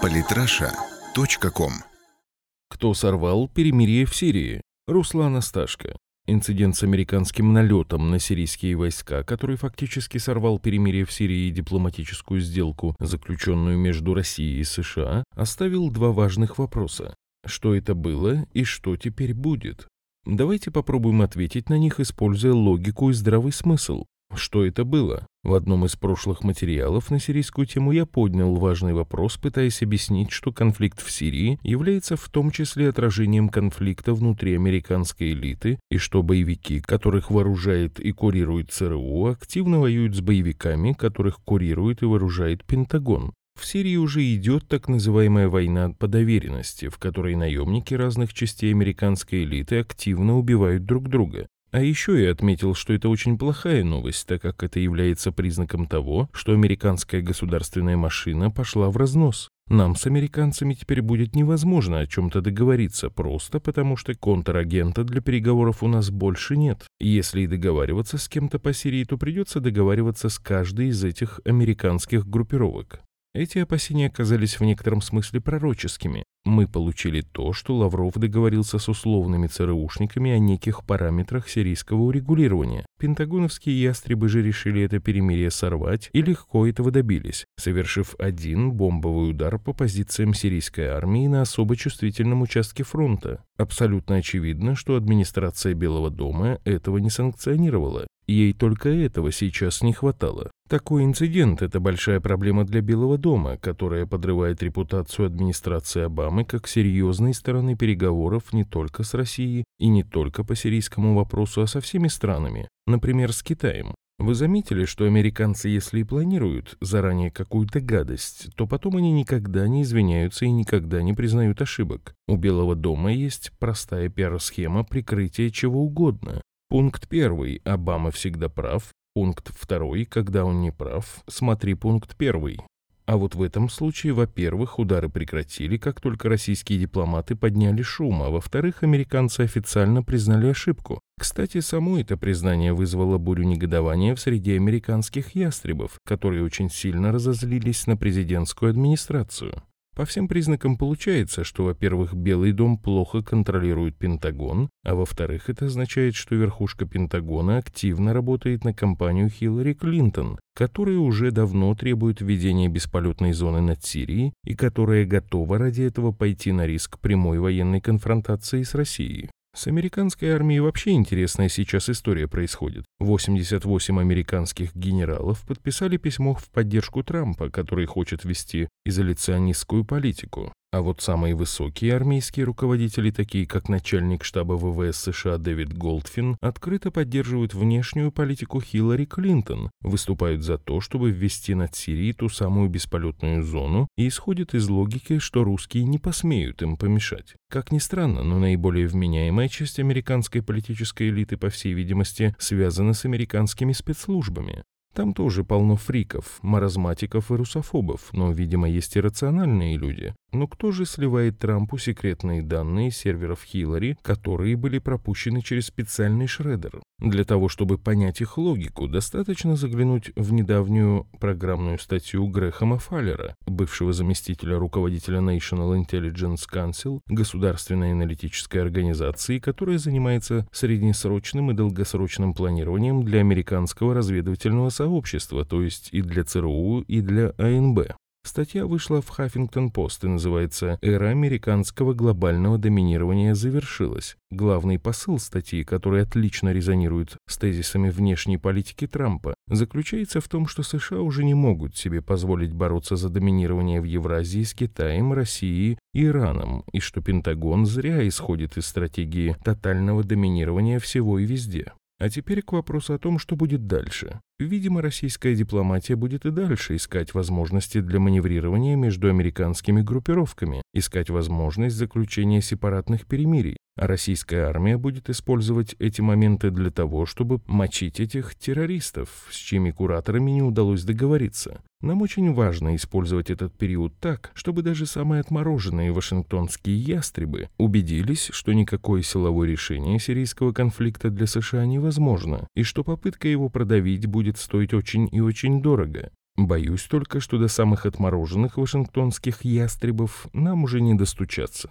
Политраша.ком Кто сорвал перемирие в Сирии? Руслан Асташко. Инцидент с американским налетом на сирийские войска, который фактически сорвал перемирие в Сирии и дипломатическую сделку, заключенную между Россией и США, оставил два важных вопроса. Что это было и что теперь будет? Давайте попробуем ответить на них, используя логику и здравый смысл. Что это было? В одном из прошлых материалов на сирийскую тему я поднял важный вопрос, пытаясь объяснить, что конфликт в Сирии является в том числе отражением конфликта внутри американской элиты, и что боевики, которых вооружает и курирует ЦРУ, активно воюют с боевиками, которых курирует и вооружает Пентагон. В Сирии уже идет так называемая война по доверенности, в которой наемники разных частей американской элиты активно убивают друг друга. А еще я отметил, что это очень плохая новость, так как это является признаком того, что американская государственная машина пошла в разнос. Нам с американцами теперь будет невозможно о чем-то договориться, просто потому что контрагента для переговоров у нас больше нет. Если и договариваться с кем-то по Сирии, то придется договариваться с каждой из этих американских группировок. Эти опасения оказались в некотором смысле пророческими. Мы получили то, что Лавров договорился с условными ЦРУшниками о неких параметрах сирийского урегулирования. Пентагоновские ястребы же решили это перемирие сорвать и легко этого добились, совершив один бомбовый удар по позициям сирийской армии на особо чувствительном участке фронта. Абсолютно очевидно, что администрация Белого дома этого не санкционировала, Ей только этого сейчас не хватало. Такой инцидент – это большая проблема для Белого дома, которая подрывает репутацию администрации Обамы как серьезной стороны переговоров не только с Россией и не только по сирийскому вопросу, а со всеми странами, например, с Китаем. Вы заметили, что американцы, если и планируют заранее какую-то гадость, то потом они никогда не извиняются и никогда не признают ошибок. У Белого дома есть простая пиар-схема прикрытия чего угодно. Пункт первый. Обама всегда прав. Пункт второй. Когда он не прав, смотри пункт первый. А вот в этом случае, во-первых, удары прекратили, как только российские дипломаты подняли шум, а во-вторых, американцы официально признали ошибку. Кстати, само это признание вызвало бурю негодования в среде американских ястребов, которые очень сильно разозлились на президентскую администрацию. По всем признакам получается, что, во-первых, Белый дом плохо контролирует Пентагон, а во-вторых, это означает, что верхушка Пентагона активно работает на кампанию Хиллари Клинтон, которая уже давно требует введения бесполетной зоны над Сирией и которая готова ради этого пойти на риск прямой военной конфронтации с Россией. С американской армией вообще интересная сейчас история происходит. 88 американских генералов подписали письмо в поддержку Трампа, который хочет вести изоляционистскую политику. А вот самые высокие армейские руководители, такие как начальник штаба ВВС США Дэвид Голдфин, открыто поддерживают внешнюю политику Хиллари Клинтон, выступают за то, чтобы ввести над Сирией ту самую бесполетную зону и исходят из логики, что русские не посмеют им помешать. Как ни странно, но наиболее вменяемая часть американской политической элиты, по всей видимости, связана с американскими спецслужбами. Там тоже полно фриков, маразматиков и русофобов, но, видимо, есть и рациональные люди. Но кто же сливает Трампу секретные данные серверов Хиллари, которые были пропущены через специальный шредер? Для того, чтобы понять их логику, достаточно заглянуть в недавнюю программную статью Грэхэма Фаллера, бывшего заместителя руководителя National Intelligence Council, государственной аналитической организации, которая занимается среднесрочным и долгосрочным планированием для американского разведывательного сообщества, то есть и для ЦРУ, и для АНБ. Статья вышла в Хаффингтон-Пост и называется «Эра американского глобального доминирования завершилась». Главный посыл статьи, который отлично резонирует с тезисами внешней политики Трампа, заключается в том, что США уже не могут себе позволить бороться за доминирование в Евразии с Китаем, Россией и Ираном, и что Пентагон зря исходит из стратегии тотального доминирования всего и везде. А теперь к вопросу о том, что будет дальше. Видимо, российская дипломатия будет и дальше искать возможности для маневрирования между американскими группировками, искать возможность заключения сепаратных перемирий, российская армия будет использовать эти моменты для того, чтобы мочить этих террористов, с чьими кураторами не удалось договориться. Нам очень важно использовать этот период так, чтобы даже самые отмороженные вашингтонские ястребы убедились, что никакое силовое решение сирийского конфликта для США невозможно, и что попытка его продавить будет стоить очень и очень дорого. Боюсь только, что до самых отмороженных вашингтонских ястребов нам уже не достучаться.